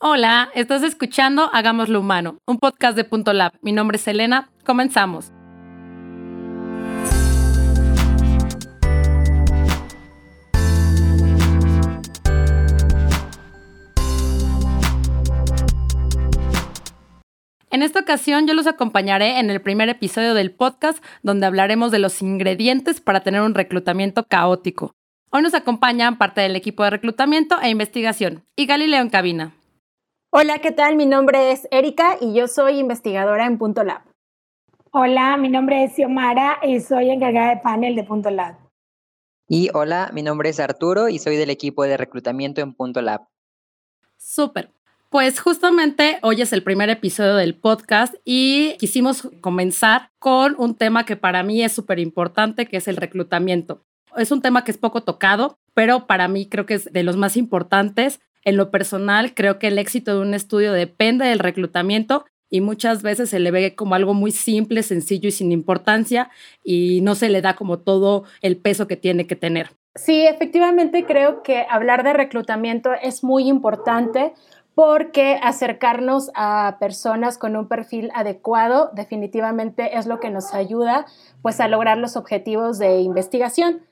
Hola, estás escuchando Hagámoslo Humano, un podcast de Punto Lab. Mi nombre es Elena. Comenzamos. En esta ocasión yo los acompañaré en el primer episodio del podcast donde hablaremos de los ingredientes para tener un reclutamiento caótico. Hoy nos acompañan parte del equipo de reclutamiento e investigación y Galileo en cabina. Hola, ¿qué tal? Mi nombre es Erika y yo soy investigadora en Punto Lab. Hola, mi nombre es Xiomara y soy encargada de panel de Punto Lab. Y hola, mi nombre es Arturo y soy del equipo de reclutamiento en Punto Lab. Súper. Pues justamente hoy es el primer episodio del podcast y quisimos comenzar con un tema que para mí es súper importante, que es el reclutamiento. Es un tema que es poco tocado, pero para mí creo que es de los más importantes en lo personal, creo que el éxito de un estudio depende del reclutamiento y muchas veces se le ve como algo muy simple, sencillo y sin importancia y no se le da como todo el peso que tiene que tener. Sí, efectivamente creo que hablar de reclutamiento es muy importante porque acercarnos a personas con un perfil adecuado definitivamente es lo que nos ayuda pues a lograr los objetivos de investigación.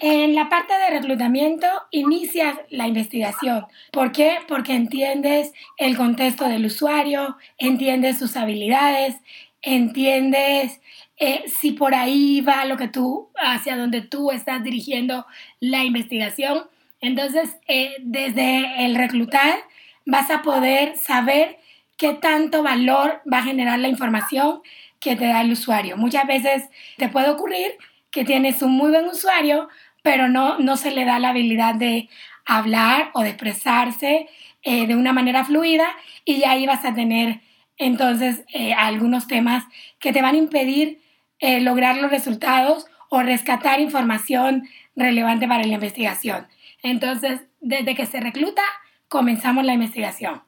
En la parte de reclutamiento inicias la investigación. ¿Por qué? Porque entiendes el contexto del usuario, entiendes sus habilidades, entiendes eh, si por ahí va lo que tú, hacia donde tú estás dirigiendo la investigación. Entonces, eh, desde el reclutar vas a poder saber qué tanto valor va a generar la información que te da el usuario. Muchas veces te puede ocurrir que tienes un muy buen usuario, pero no, no se le da la habilidad de hablar o de expresarse eh, de una manera fluida y ahí vas a tener entonces eh, algunos temas que te van a impedir eh, lograr los resultados o rescatar información relevante para la investigación. Entonces, desde que se recluta, comenzamos la investigación.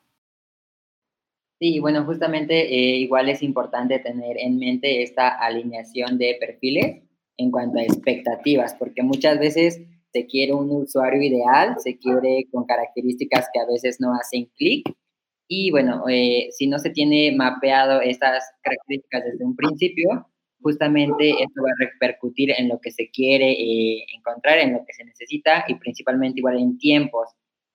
Sí, bueno, justamente igual es importante tener en mente esta alineación de perfiles en cuanto a expectativas, porque muchas veces se quiere un usuario ideal, se quiere con características que a veces no hacen clic. Y bueno, eh, si no se tiene mapeado estas características desde un principio, justamente esto va a repercutir en lo que se quiere eh, encontrar, en lo que se necesita y principalmente igual en tiempos,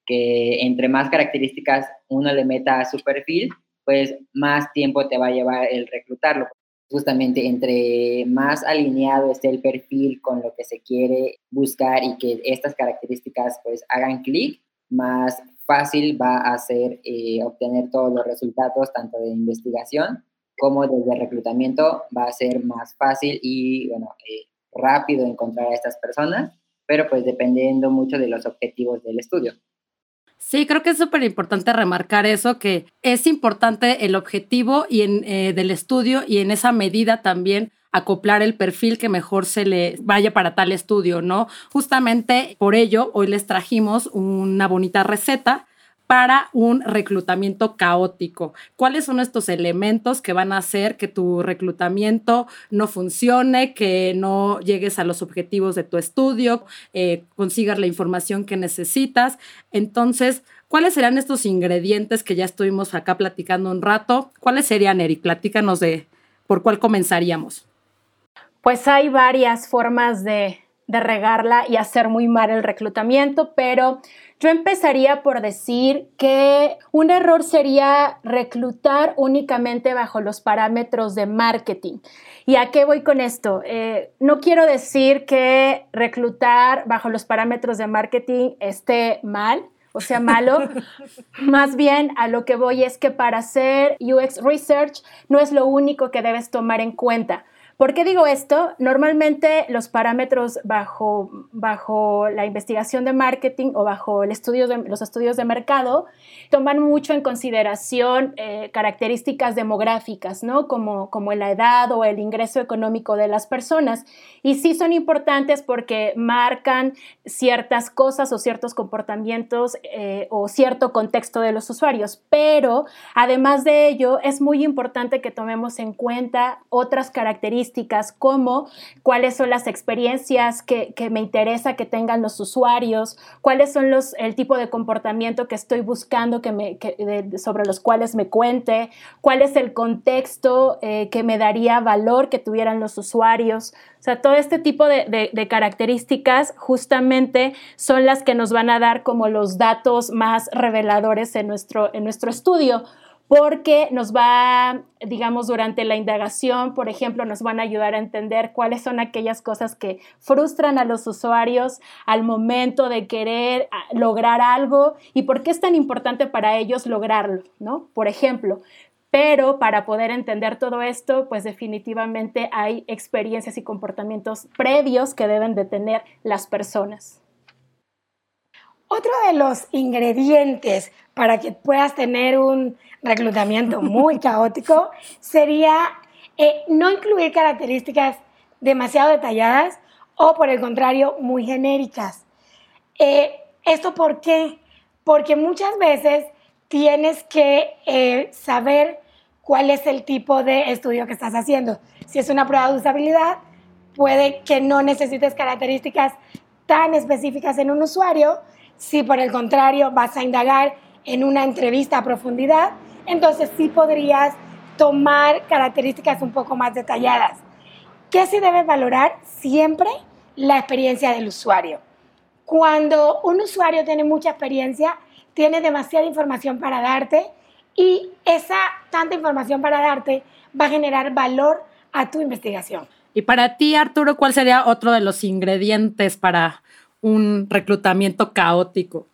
que entre más características uno le meta a su perfil, pues más tiempo te va a llevar el reclutarlo justamente entre más alineado esté el perfil con lo que se quiere buscar y que estas características pues hagan clic, más fácil va a ser eh, obtener todos los resultados tanto de investigación como desde reclutamiento va a ser más fácil y bueno, eh, rápido encontrar a estas personas, pero pues dependiendo mucho de los objetivos del estudio. Sí, creo que es súper importante remarcar eso, que es importante el objetivo y en, eh, del estudio y en esa medida también acoplar el perfil que mejor se le vaya para tal estudio, ¿no? Justamente por ello, hoy les trajimos una bonita receta para un reclutamiento caótico. ¿Cuáles son estos elementos que van a hacer que tu reclutamiento no funcione, que no llegues a los objetivos de tu estudio, eh, consigas la información que necesitas? Entonces, ¿cuáles serán estos ingredientes que ya estuvimos acá platicando un rato? ¿Cuáles serían, Eric? Platícanos de por cuál comenzaríamos. Pues hay varias formas de, de regarla y hacer muy mal el reclutamiento, pero yo empezaría por decir que un error sería reclutar únicamente bajo los parámetros de marketing. ¿Y a qué voy con esto? Eh, no quiero decir que reclutar bajo los parámetros de marketing esté mal, o sea, malo. Más bien a lo que voy es que para hacer UX Research no es lo único que debes tomar en cuenta. ¿Por qué digo esto? Normalmente los parámetros bajo, bajo la investigación de marketing o bajo los estudios de mercado toman mucho en consideración eh, características demográficas, ¿no? Como, como la edad o el ingreso económico de las personas. Y sí son importantes porque marcan ciertas cosas o ciertos comportamientos eh, o cierto contexto de los usuarios. Pero además de ello, es muy importante que tomemos en cuenta otras características características como cuáles son las experiencias que, me interesa que tengan los usuarios, cuáles son los, el tipo de comportamiento que estoy buscando que me, sobre los cuales me cuente, cuál es el contexto eh, que me daría valor que tuvieran los usuarios. O sea, todo este tipo de, de características justamente son las que nos van a dar como los datos más reveladores en nuestro, en nuestro estudio porque nos va, digamos, durante la indagación, por ejemplo, nos van a ayudar a entender cuáles son aquellas cosas que frustran a los usuarios al momento de querer ah, lograr algo y por qué es tan importante para ellos lograrlo, ¿no? Por ejemplo, pero para poder entender todo esto, pues definitivamente hay experiencias y comportamientos previos que deben de tener las personas. Otro de los ingredientes para que puedas tener un reclutamiento muy caótico sería eh, no incluir características demasiado detalladas o por el contrario muy genéricas. Eh, ¿Esto por qué? Porque muchas veces tienes que eh, saber cuál es el tipo de estudio que estás haciendo. Si es una prueba de usabilidad, puede que no necesites características tan específicas en un usuario. Si por el contrario vas a indagar en una entrevista a profundidad, entonces sí podrías tomar características un poco más detalladas. ¿Qué sí debes valorar? Siempre la experiencia del usuario. Cuando un usuario tiene mucha experiencia, tiene demasiada información para darte y esa tanta información para darte va a generar valor a tu investigación. Y para ti, Arturo, ¿cuál sería otro de los ingredientes para un reclutamiento caótico?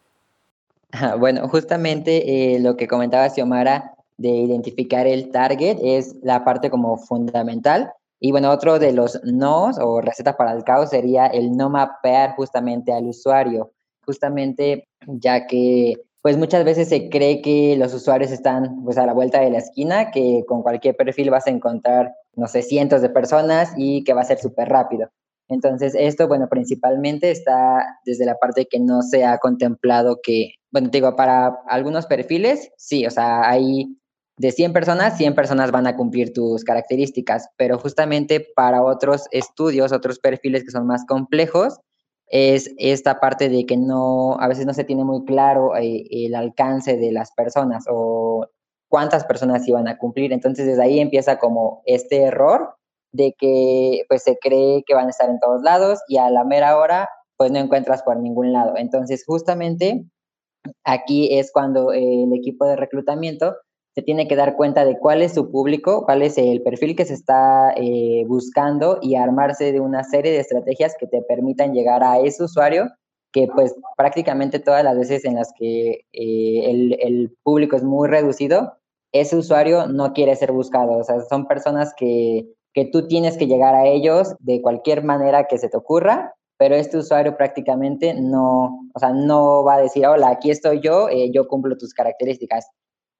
Bueno, justamente eh, lo que comentaba Xiomara de identificar el target es la parte como fundamental. Y bueno, otro de los no o recetas para el caos sería el no mapear justamente al usuario, justamente ya que pues muchas veces se cree que los usuarios están pues a la vuelta de la esquina, que con cualquier perfil vas a encontrar, no sé, cientos de personas y que va a ser súper rápido. Entonces, esto, bueno, principalmente está desde la parte que no se ha contemplado que bueno, te digo, para algunos perfiles, sí, o sea, hay de 100 personas, 100 personas van a cumplir tus características, pero justamente para otros estudios, otros perfiles que son más complejos, es esta parte de que no, a veces no se tiene muy claro eh, el alcance de las personas o cuántas personas iban a cumplir. Entonces, desde ahí empieza como este error de que pues se cree que van a estar en todos lados y a la mera hora pues no encuentras por ningún lado. Entonces, justamente Aquí es cuando el equipo de reclutamiento se tiene que dar cuenta de cuál es su público, cuál es el perfil que se está eh, buscando y armarse de una serie de estrategias que te permitan llegar a ese usuario que pues prácticamente todas las veces en las que eh, el, el, público es muy reducido, ese usuario no quiere ser buscado. O sea, son personas que, que tú tienes que llegar a ellos de cualquier manera que se te ocurra pero este usuario prácticamente no, o sea, no va a decir, hola, aquí estoy yo, eh, yo cumplo tus características.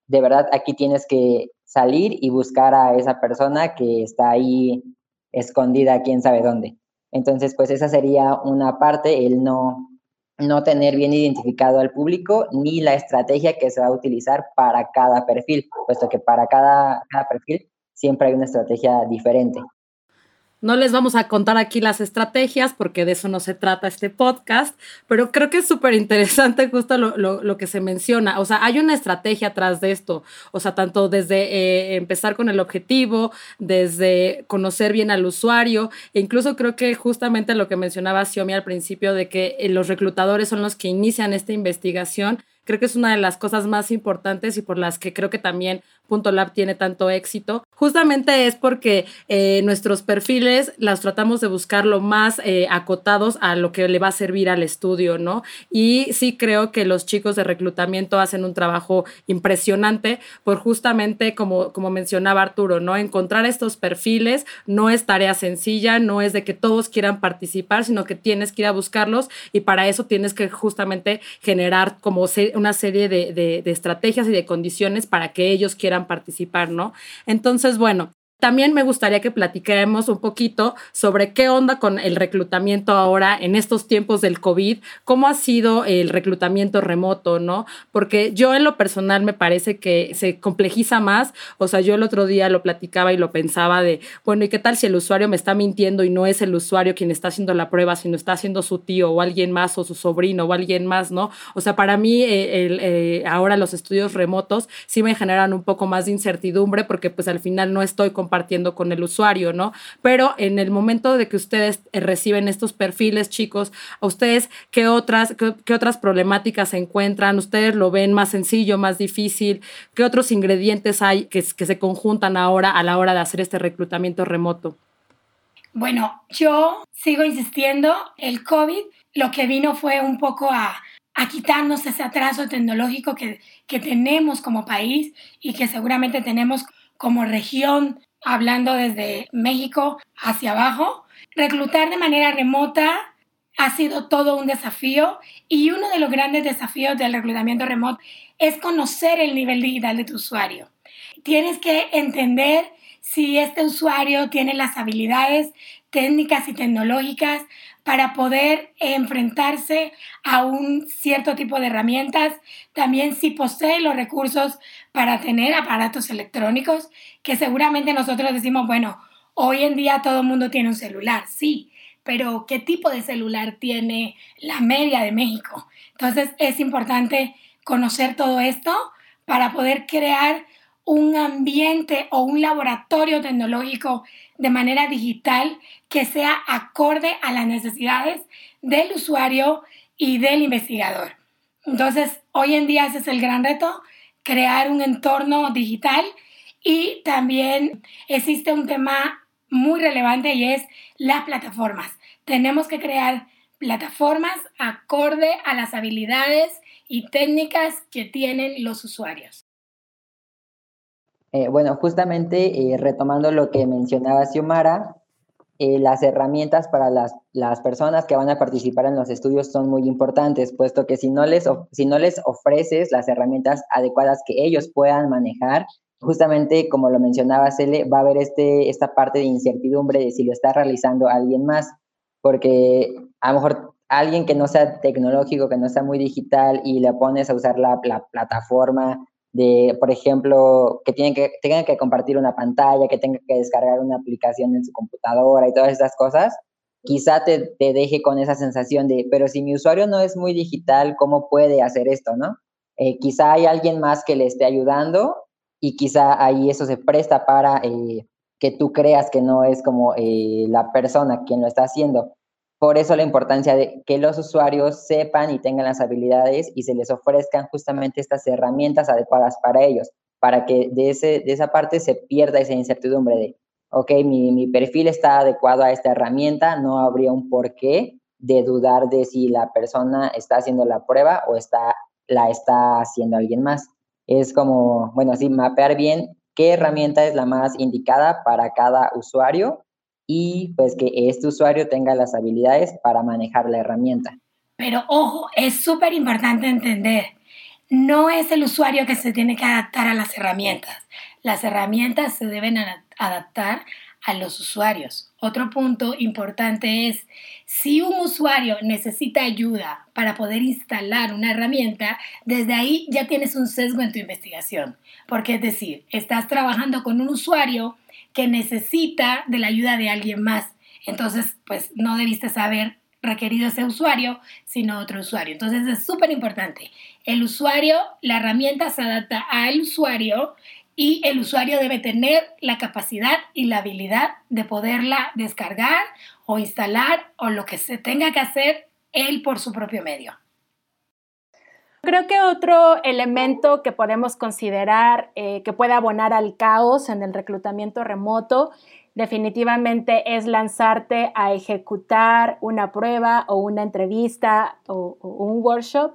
De verdad, aquí tienes que salir y buscar a esa persona que está ahí escondida, quién sabe dónde. Entonces, pues esa sería una parte, el no, no tener bien identificado al público ni la estrategia que se va a utilizar para cada perfil, puesto que para cada, cada perfil siempre hay una estrategia diferente. No les vamos a contar aquí las estrategias porque de eso no se trata este podcast, pero creo que es súper interesante justo lo, que se menciona. O sea, hay una estrategia atrás de esto. O sea, tanto desde eh, empezar con el objetivo, desde conocer bien al usuario, e incluso creo que justamente lo que mencionaba Xiomi al principio de que eh, los reclutadores son los que inician esta investigación creo que es una de las cosas más importantes y por las que creo que también Lab tiene tanto éxito, justamente es porque eh, nuestros perfiles las tratamos de buscar lo más eh, acotados a lo que le va a servir al estudio, ¿no? Y sí creo que los chicos de reclutamiento hacen un trabajo impresionante por justamente, como, como mencionaba Arturo, ¿no? Encontrar estos perfiles no es tarea sencilla, no es de que todos quieran participar, sino que tienes que ir a buscarlos y para eso tienes que justamente generar como una serie de, de estrategias y de condiciones para que ellos quieran participar, ¿no? Entonces, bueno, También me gustaría que platiquemos un poquito sobre qué onda con el reclutamiento ahora en estos tiempos del COVID, cómo ha sido el reclutamiento remoto, ¿no? Porque yo en lo personal me parece que se complejiza más, o sea, yo el otro día lo platicaba y lo pensaba de, bueno, ¿y qué tal si el usuario me está mintiendo y no es el usuario quien está haciendo la prueba, sino está haciendo su tío o alguien más o su sobrino o alguien más, ¿no? O sea, para mí eh, eh, ahora los estudios remotos sí me generan un poco más de incertidumbre porque pues al final no estoy compartiendo con el usuario, ¿no? Pero en el momento de que ustedes eh, reciben estos perfiles, chicos, ¿a ustedes qué otras, qué, otras problemáticas se encuentran? ¿Ustedes lo ven más sencillo, más difícil? ¿Qué otros ingredientes hay que, que se conjuntan ahora a la hora de hacer este reclutamiento remoto? Bueno, yo sigo insistiendo, el COVID lo que vino fue un poco a, a quitarnos ese atraso tecnológico que, que tenemos como país y que seguramente tenemos como región hablando desde México hacia abajo. Reclutar de manera remota ha sido todo un desafío y uno de los grandes desafíos del reclutamiento remoto es conocer el nivel digital de tu usuario. Tienes que entender si este usuario tiene las habilidades técnicas y tecnológicas para poder enfrentarse a un cierto tipo de herramientas, también si posee los recursos para tener aparatos electrónicos, que seguramente nosotros decimos, bueno, hoy en día todo el mundo tiene un celular, sí, pero ¿qué tipo de celular tiene la media de México? Entonces es importante conocer todo esto para poder crear un ambiente o un laboratorio tecnológico de manera digital que sea acorde a las necesidades del usuario y del investigador. Entonces, hoy en día ese es el gran reto, crear un entorno digital y también existe un tema muy relevante y es las plataformas. Tenemos que crear plataformas acorde a las habilidades y técnicas que tienen los usuarios. Eh, bueno, justamente eh, retomando lo que mencionaba Xiomara, eh, las herramientas para las, las, personas que van a participar en los estudios son muy importantes, puesto que si no, les, si no les ofreces las herramientas adecuadas que ellos puedan manejar, justamente como lo mencionaba Cele, va a haber este, esta parte de incertidumbre de si lo está realizando alguien más, porque a lo mejor alguien que no sea tecnológico, que no sea muy digital y le pones a usar la, la plataforma de, por ejemplo, que tienen que, tengan que compartir una pantalla, que tengan que descargar una aplicación en su computadora y todas estas cosas, quizá te, te, deje con esa sensación de, pero si mi usuario no es muy digital, ¿cómo puede hacer esto, no? Eh, quizá hay alguien más que le esté ayudando y quizá ahí eso se presta para eh, que tú creas que no es como eh, la persona quien lo está haciendo. Por eso la importancia de que los usuarios sepan y tengan las habilidades y se les ofrezcan justamente estas herramientas adecuadas para ellos, para que de, ese, de esa parte se pierda esa incertidumbre de, ok, mi, mi perfil está adecuado a esta herramienta, no habría un porqué de dudar de si la persona está haciendo la prueba o está, la está haciendo alguien más. Es como, bueno, así mapear bien qué herramienta es la más indicada para cada usuario y pues que este usuario tenga las habilidades para manejar la herramienta. Pero ojo, es súper importante entender, no es el usuario que se tiene que adaptar a las herramientas. Las herramientas se deben adaptar a los usuarios. Otro punto importante es, si un usuario necesita ayuda para poder instalar una herramienta, desde ahí ya tienes un sesgo en tu investigación. Porque es decir, estás trabajando con un usuario que necesita de la ayuda de alguien más. Entonces, pues no debiste saber requerido ese usuario, sino otro usuario. Entonces es súper importante. El usuario, la herramienta se adapta al usuario y el usuario debe tener la capacidad y la habilidad de poderla descargar o instalar o lo que se tenga que hacer él por su propio medio. Creo que otro elemento que podemos considerar eh, que puede abonar al caos en el reclutamiento remoto definitivamente es lanzarte a ejecutar una prueba o una entrevista o, un workshop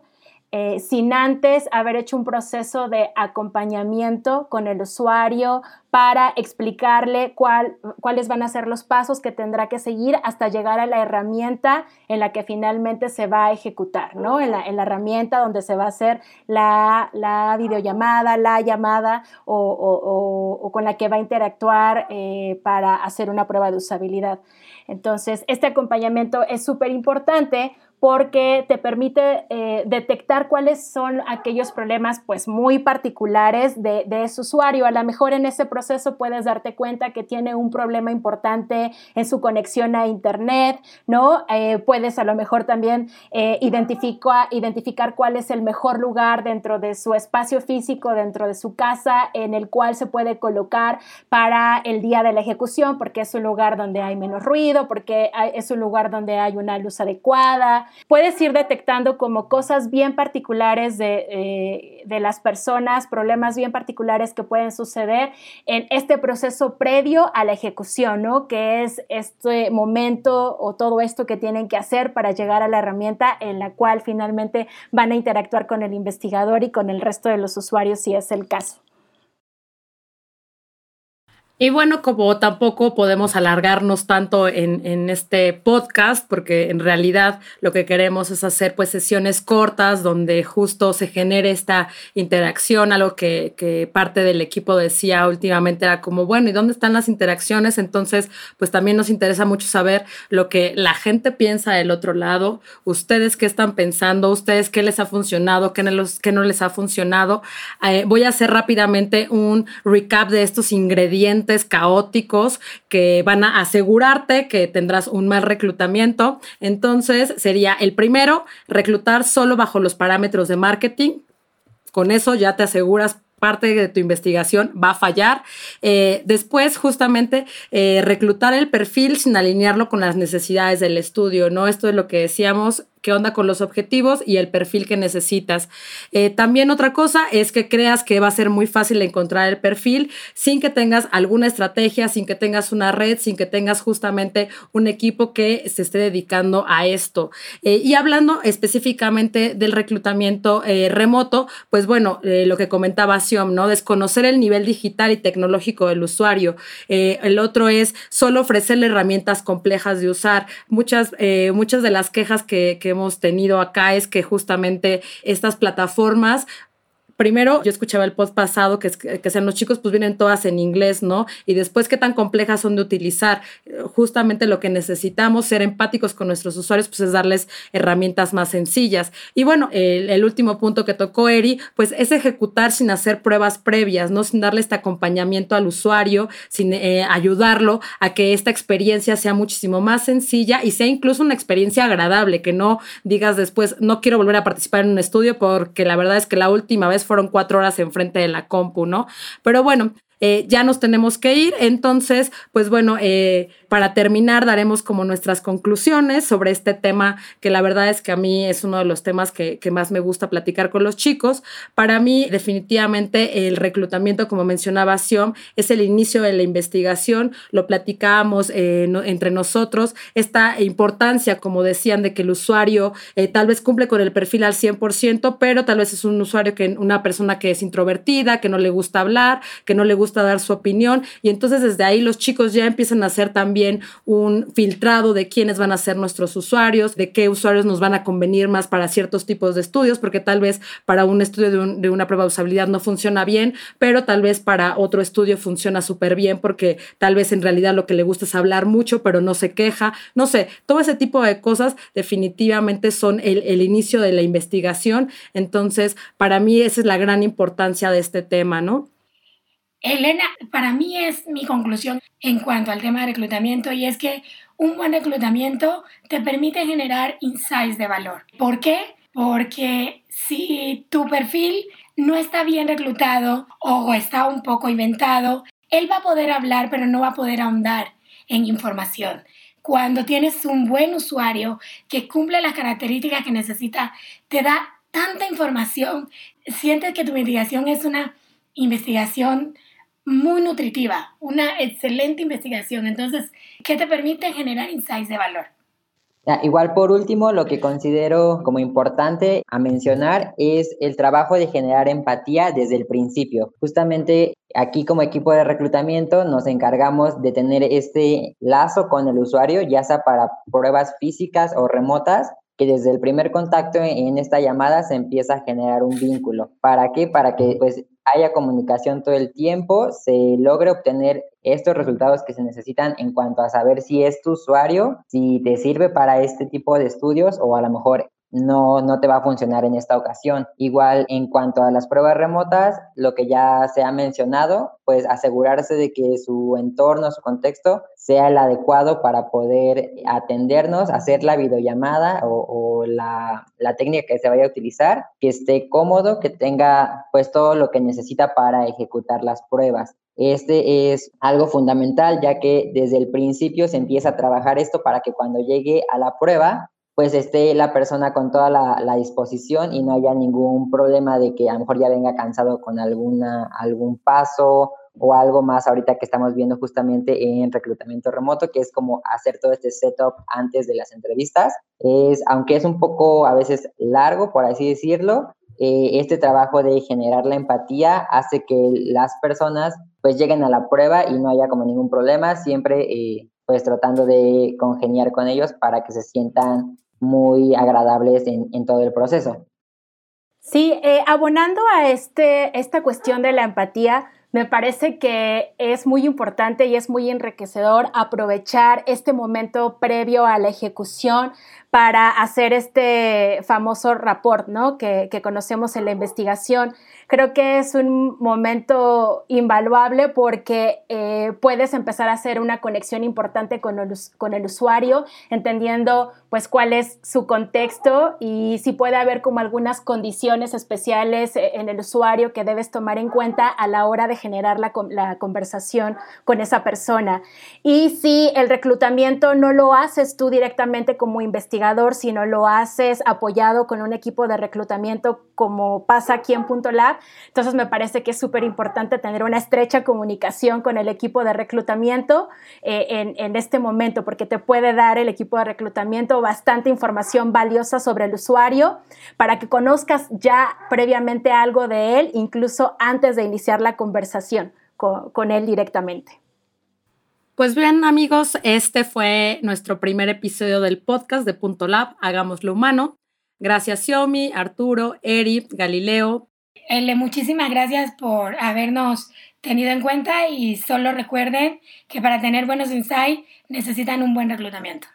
eh, sin antes haber hecho un proceso de acompañamiento con el usuario para explicarle cuáles van a ser los pasos que tendrá que seguir hasta llegar a la herramienta en la que finalmente se va a ejecutar, ¿no? En la, herramienta donde se va a hacer la, videollamada, la llamada o, con la que va a interactuar eh, para hacer una prueba de usabilidad. Entonces, este acompañamiento es súper importante porque te permite eh, detectar cuáles son aquellos problemas pues muy particulares de, ese usuario. A lo mejor en ese proceso puedes darte cuenta que tiene un problema importante en su conexión a Internet, ¿no? Eh, puedes a lo mejor también eh, identificar cuál es el mejor lugar dentro de su espacio físico, dentro de su casa, en el cual se puede colocar para el día de la ejecución, porque es un lugar donde hay menos ruido, porque es un lugar donde hay una luz adecuada, puedes ir detectando como cosas bien particulares eh, de, las personas, problemas bien particulares que pueden suceder en este proceso previo a la ejecución, ¿no? Que es este momento o todo esto que tienen que hacer para llegar a la herramienta en la cual finalmente van a interactuar con el investigador y con el resto de los usuarios si es el caso. Y bueno, como tampoco podemos alargarnos tanto en, este podcast, porque en realidad lo que queremos es hacer pues sesiones cortas donde justo se genere esta interacción, algo que, que parte del equipo decía últimamente era como, bueno, ¿y dónde están las interacciones? Entonces, pues también nos interesa mucho saber lo que la gente piensa del otro lado, ustedes qué están pensando, ustedes qué les ha funcionado, qué no, los, qué no les ha funcionado. Eh, voy a hacer rápidamente un recap de estos ingredientes caóticos que van a asegurarte que tendrás un mal reclutamiento. Entonces sería el primero, reclutar solo bajo los parámetros de marketing. Con eso ya te aseguras parte de tu investigación va a fallar. Eh, después, justamente, eh, reclutar el perfil sin alinearlo con las necesidades del estudio, ¿no? Esto es lo que decíamos, qué onda con los objetivos y el perfil que necesitas. Eh, también otra cosa es que creas que va a ser muy fácil encontrar el perfil sin que tengas alguna estrategia, sin que tengas una red, sin que tengas justamente un equipo que se esté dedicando a esto. Eh, y hablando específicamente del reclutamiento eh, remoto, pues bueno, lo que comentaba Xiom, ¿no? Desconocer el nivel digital y tecnológico del usuario. el otro es solo ofrecerle herramientas complejas de usar. Muchas, muchas de las quejas que, que hemos tenido acá es que justamente estas plataformas primero yo escuchaba el post pasado que, que sean los chicos pues vienen todas en inglés, ¿no? Y después qué tan complejas son de utilizar. Justamente lo que necesitamos, ser empáticos con nuestros usuarios, pues es darles herramientas más sencillas. Y bueno, el, último punto que tocó Eri, pues es ejecutar sin hacer pruebas previas, ¿no? Sin darle este acompañamiento al usuario, sin eh, ayudarlo a que esta experiencia sea muchísimo más sencilla y sea incluso una experiencia agradable, que no digas después, no quiero volver a participar en un estudio porque la verdad es que la última vez fueron cuatro horas enfrente de la compu, ¿no? Pero bueno, eh, ya nos tenemos que ir, entonces, pues bueno, eh, para terminar, daremos como nuestras conclusiones sobre este tema, que la verdad es que a mí es uno de los temas que, más me gusta platicar con los chicos. Para mí, definitivamente, el reclutamiento, como mencionaba Sion, es el inicio de la investigación. Lo platicábamos eh, entre nosotros, esta importancia, como decían, de que el usuario eh, tal vez cumple con el perfil al 100%, pero tal vez es un usuario que una persona que es introvertida, que no le gusta hablar, que no le gusta dar su opinión. Y entonces desde ahí los chicos ya empiezan a hacer también un filtrado de quiénes van a ser nuestros usuarios, de qué usuarios nos van a convenir más para ciertos tipos de estudios, porque tal vez para un estudio de, una prueba de usabilidad no funciona bien, pero tal vez para otro estudio funciona súper bien porque tal vez en realidad lo que le gusta es hablar mucho, pero no se queja. No sé, todo ese tipo de cosas definitivamente son el, el inicio de la investigación. Entonces, para mí esa es la gran importancia de este tema, ¿no? Elena, para mí es mi conclusión en cuanto al tema de reclutamiento y es que un buen reclutamiento te permite generar insights de valor. ¿Por qué? Porque si tu perfil no está bien reclutado o está un poco inventado, él va a poder hablar pero no va a poder ahondar en información. Cuando tienes un buen usuario que cumple las características que necesita, te da tanta información, sientes que tu investigación es una investigación muy nutritiva, una excelente investigación. Entonces, ¿qué te permite generar insights de valor? Igual por último, lo que considero como importante a mencionar es el trabajo de generar empatía desde el principio. Justamente aquí como equipo de reclutamiento nos encargamos de tener este lazo con el usuario, ya sea para pruebas físicas o remotas, que desde el primer contacto en esta llamada se empieza a generar un vínculo. ¿Para qué? Para que pues haya comunicación todo el tiempo, se logre obtener estos resultados que se necesitan en cuanto a saber si es tu usuario, si te sirve para este tipo de estudios o a lo mejor no, no te va a funcionar en esta ocasión. Igual en cuanto a las pruebas remotas, lo que ya se ha mencionado, pues asegurarse de que su entorno, su contexto sea el adecuado para poder atendernos, hacer la videollamada o, la, la, técnica que se vaya a utilizar, que esté cómodo, que tenga pues todo lo que necesita para ejecutar las pruebas. Este es algo fundamental ya que desde el principio se empieza a trabajar esto para que cuando llegue a la prueba pues esté la persona con toda la, disposición y no haya ningún problema de que a lo mejor ya venga cansado con alguna, algún paso o algo más ahorita que estamos viendo justamente en reclutamiento remoto, que es como hacer todo este setup antes de las entrevistas. Es, aunque es un poco a veces largo, por así decirlo, eh, este trabajo de generar la empatía hace que las personas pues lleguen a la prueba y no haya como ningún problema, siempre eh, pues tratando de congeniar con ellos para que se sientan muy agradables en, todo el proceso. Sí, eh, abonando a este, esta cuestión de la empatía, me parece que es muy importante y es muy enriquecedor aprovechar este momento previo a la ejecución para hacer este famoso rapport, ¿no? Que, conocemos en la investigación creo que es un momento invaluable porque eh, puedes empezar a hacer una conexión importante con el, con el usuario, entendiendo pues cuál es su contexto y si puede haber como algunas condiciones especiales eh, en el usuario que debes tomar en cuenta a la hora de generar la, la conversación con esa persona. Y si el reclutamiento no lo haces tú directamente como investigador, sino lo haces apoyado con un equipo de reclutamiento como pasa aquí en Punto Lab, entonces me parece que es súper importante tener una estrecha comunicación con el equipo de reclutamiento eh, en, en, este momento, porque te puede dar el equipo de reclutamiento bastante información valiosa sobre el usuario para que conozcas ya previamente algo de él, incluso antes de iniciar la conversación con, con él directamente. Pues bien, amigos, este fue nuestro primer episodio del podcast de Punto Lab, Hagámoslo Humano. Gracias, Xiaomi, Arturo, Eri, Galileo, Ele, muchísimas gracias por habernos tenido en cuenta y solo recuerden que para tener buenos insights necesitan un buen reclutamiento.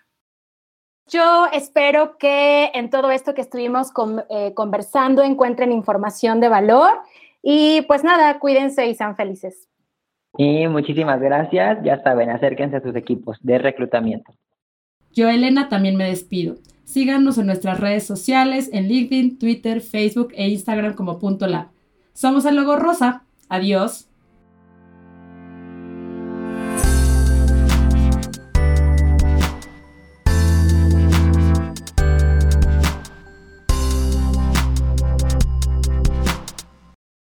Yo espero que en todo esto que estuvimos eh, conversando encuentren información de valor y pues nada, cuídense y sean felices. Y muchísimas gracias. Ya saben, acérquense a sus equipos de reclutamiento. Yo, Elena, también me despido. Síganos en nuestras redes sociales, en LinkedIn, Twitter, Facebook e Instagram como punto lab. Somos el Logo Rosa. Adiós.